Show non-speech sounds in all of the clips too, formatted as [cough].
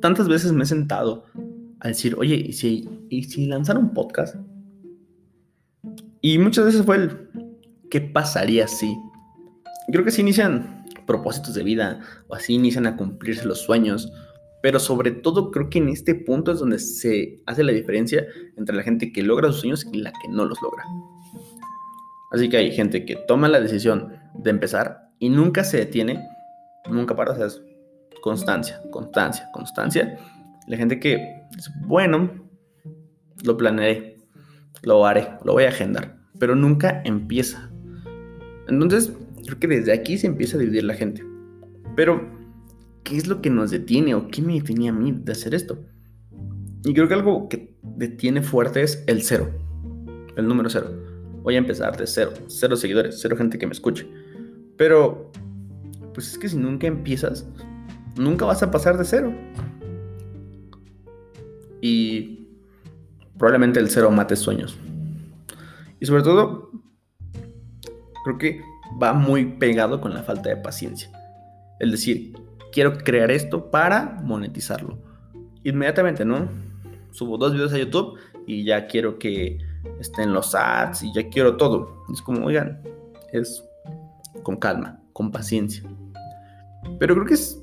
tantas veces me he sentado a decir, oye, ¿y si, ¿y si lanzara un podcast? Y muchas veces fue el, ¿qué pasaría si? Creo que se inician propósitos de vida o así inician a cumplirse los sueños, pero sobre todo creo que en este punto es donde se hace la diferencia entre la gente que logra sus sueños y la que no los logra. Así que hay gente que toma la decisión de empezar y nunca se detiene, nunca para, o sea, constancia, constancia, constancia. La gente que es bueno, lo planearé, lo haré, lo voy a agendar, pero nunca empieza. Entonces, creo que desde aquí se empieza a dividir la gente. Pero, ¿qué es lo que nos detiene o qué me detiene a mí de hacer esto? Y creo que algo que detiene fuerte es el cero, el número cero. Voy a empezar de cero, cero seguidores, cero gente que me escuche. Pero, pues es que si nunca empiezas, nunca vas a pasar de cero. Y probablemente el cero mate sueños. Y sobre todo, creo que va muy pegado con la falta de paciencia. Es decir, quiero crear esto para monetizarlo. Inmediatamente, ¿no? Subo dos videos a YouTube y ya quiero que estén los ads y ya quiero todo. Es como, oigan, es con calma, con paciencia. Pero creo que es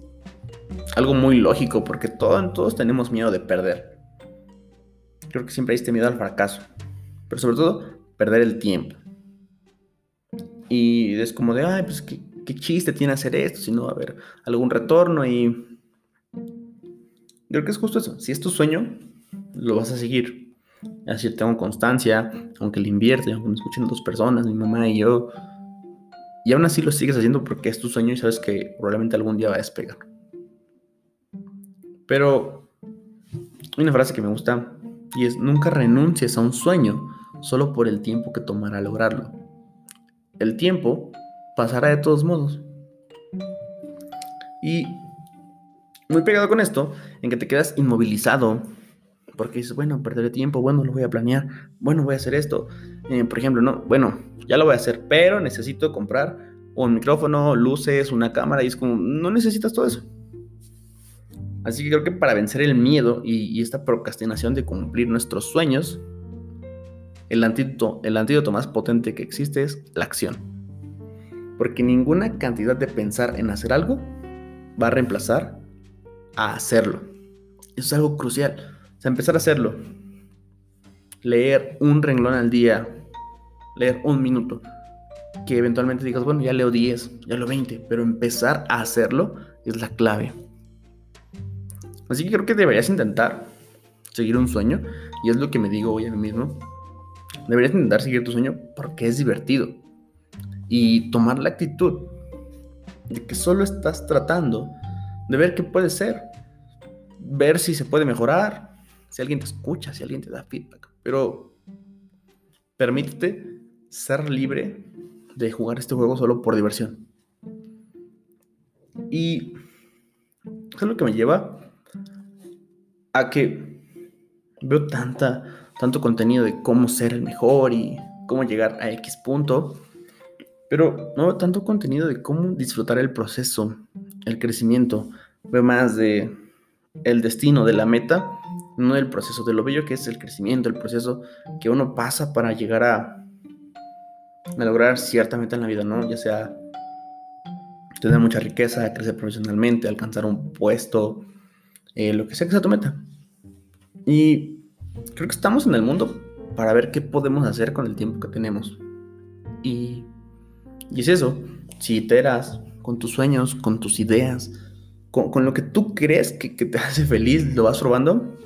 algo muy lógico porque todos tenemos miedo de perder. Creo que siempre hay este miedo al fracaso. Pero sobre todo, perder el tiempo. Y es como de, ay, pues qué, chiste tiene hacer esto, si no va a haber algún retorno. Y creo que es justo eso. Si es tu sueño, lo vas a seguir. Decir, tengo constancia, aunque le invierte, aunque me escuchen dos personas, mi mamá y yo. Y aún así lo sigues haciendo porque es tu sueño y sabes que probablemente algún día va a despegar. Pero hay una frase que me gusta y es nunca renuncies a un sueño solo por el tiempo que tomará lograrlo. El tiempo pasará de todos modos. Y muy pegado con esto, en que te quedas inmovilizado, porque dices, bueno, perderé tiempo, bueno, lo voy a planear, bueno, voy a hacer esto. Eh, por ejemplo, no, bueno, ya lo voy a hacer, pero necesito comprar un micrófono, luces, una cámara, y es como, no necesitas todo eso. Así que creo que para vencer el miedo y, esta procrastinación de cumplir nuestros sueños, el antídoto, el antídoto más potente que existe es la acción. Porque ninguna cantidad de pensar en hacer algo va a reemplazar a hacerlo. Eso es algo crucial. O sea, empezar a hacerlo. Leer un renglón al día. Leer un minuto. Que eventualmente digas, bueno, ya leo 10, ya leo 20. Pero empezar a hacerlo es la clave. Así que creo que deberías intentar seguir un sueño. Y es lo que me digo hoy a mí mismo. Deberías intentar seguir tu sueño porque es divertido. Y tomar la actitud de que solo estás tratando de ver qué puede ser. Ver si se puede mejorar. Si alguien te escucha, si alguien te da feedback. Pero permítete ser libre de jugar este juego solo por diversión. Y eso es lo que me lleva que veo tanta, tanto contenido de cómo ser el mejor y cómo llegar a X punto, pero no veo tanto contenido de cómo disfrutar el proceso, el crecimiento. Veo más de el destino, de la meta, no del proceso, de lo bello que es el crecimiento, el proceso que uno pasa para llegar a, a lograr cierta meta en la vida, ¿no? Ya sea tener mucha riqueza, crecer profesionalmente, alcanzar un puesto, eh, lo que sea que sea tu meta. Y creo que estamos en el mundo para ver qué podemos hacer con el tiempo que tenemos. Y, y es eso, si iteras con tus sueños, con tus ideas, con, lo que tú crees que, te [laughs] hace feliz, lo vas probando,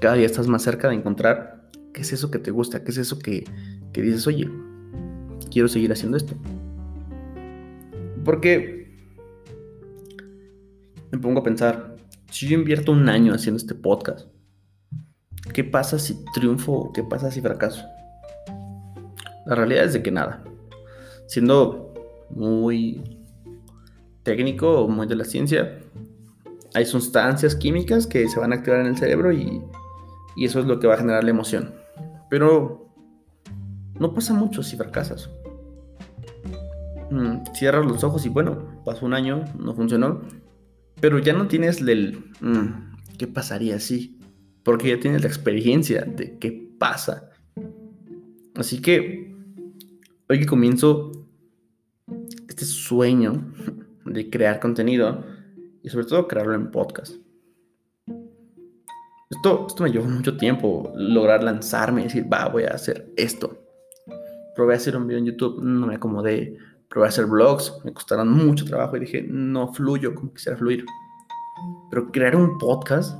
cada día estás más cerca de encontrar qué es eso que te gusta, qué es eso que, que dices, oye, quiero seguir haciendo esto. Porque me pongo a pensar, si yo invierto un año haciendo este podcast, ¿qué pasa si triunfo o qué pasa si fracaso? La realidad es de que nada. Siendo muy técnico o muy de la ciencia, hay sustancias químicas que se van a activar en el cerebro y, eso es lo que va a generar la emoción. Pero no pasa mucho si fracasas. Mm, cierras los ojos y bueno, pasó un año, no funcionó Pero ya no tienes el... Mm, ¿Qué pasaría si? Porque ya tienes la experiencia de qué pasa. Así que hoy que comienzo este sueño de crear contenido y sobre todo crearlo en podcast. Esto, esto me llevó mucho tiempo lograr lanzarme y decir, va, voy a hacer esto. Probé a hacer un video en YouTube, no me acomodé. Probé a hacer vlogs, me costaron mucho trabajo y dije, no fluyo como quisiera fluir. Pero crear un podcast,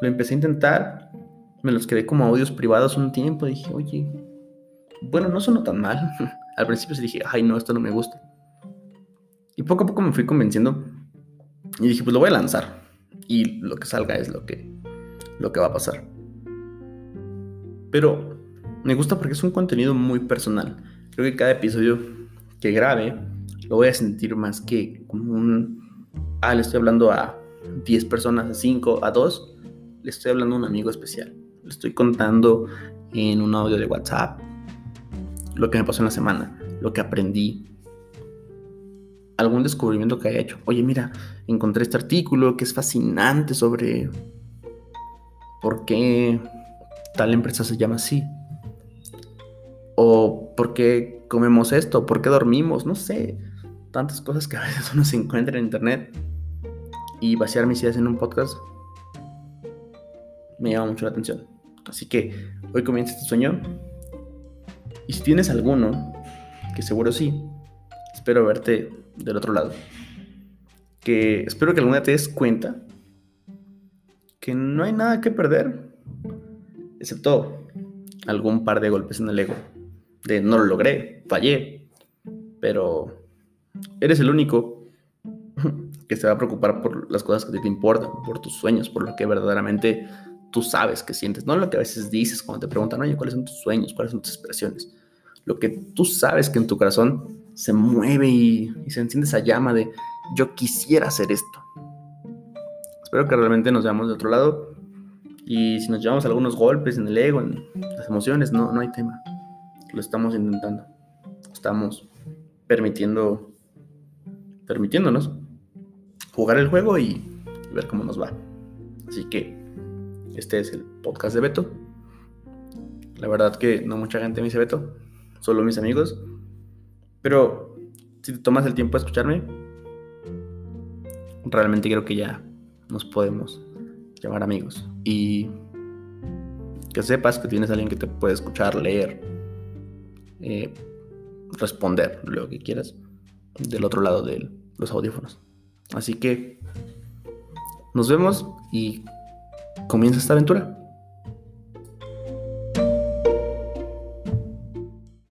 lo empecé a intentar, me los quedé como audios privados un tiempo, dije, oye, bueno, no sonó tan mal. [laughs] Al principio sí dije, ay, no, esto no me gusta. Y poco a poco me fui convenciendo y dije, pues lo voy a lanzar. Y lo que salga es lo que, lo que va a pasar. Pero me gusta porque es un contenido muy personal. Creo que cada episodio que grabe lo voy a sentir más que como un... Ah, le estoy hablando a 10 personas, a 5, a 2. Le estoy hablando a un amigo especial. Le estoy contando en un audio de WhatsApp lo que me pasó en la semana, lo que aprendí, algún descubrimiento que haya hecho. Oye, mira, encontré este artículo que es fascinante sobre por qué tal empresa se llama así. O por qué comemos esto, por qué dormimos, no sé. Tantas cosas que a veces [laughs] uno se encuentra en internet. Y vaciar mis ideas en un podcast me llama mucho la atención. Así que hoy comienza este sueño. Y si tienes alguno, que seguro sí, espero verte del otro lado. Que espero que alguna te des cuenta que no hay nada que perder, excepto algún par de golpes en el ego. De no lo logré, fallé, pero eres el único [laughs] que se va a preocupar por las cosas que te importan, por tus sueños, por lo que verdaderamente tú sabes que sientes, no lo que a veces dices cuando te preguntan, oye, ¿cuáles son tus sueños? ¿Cuáles son tus expresiones? Lo que tú sabes que en tu corazón se mueve y, se enciende esa llama de yo quisiera hacer esto. Espero que realmente nos veamos de otro lado. Y si nos llevamos algunos golpes en el ego, en las emociones, no, no hay tema. Lo estamos intentando. Estamos permitiendo, permitiéndonos jugar el juego y, y ver cómo nos va. Así que este es el podcast de Beto. La verdad que no mucha gente me dice Beto, solo mis amigos. Pero si te tomas el tiempo de escucharme, realmente creo que ya nos podemos llamar amigos. Y que sepas que tienes a alguien que te puede escuchar, leer, eh, responder lo que quieras del otro lado de los audífonos. Así que nos vemos y comienza esta aventura.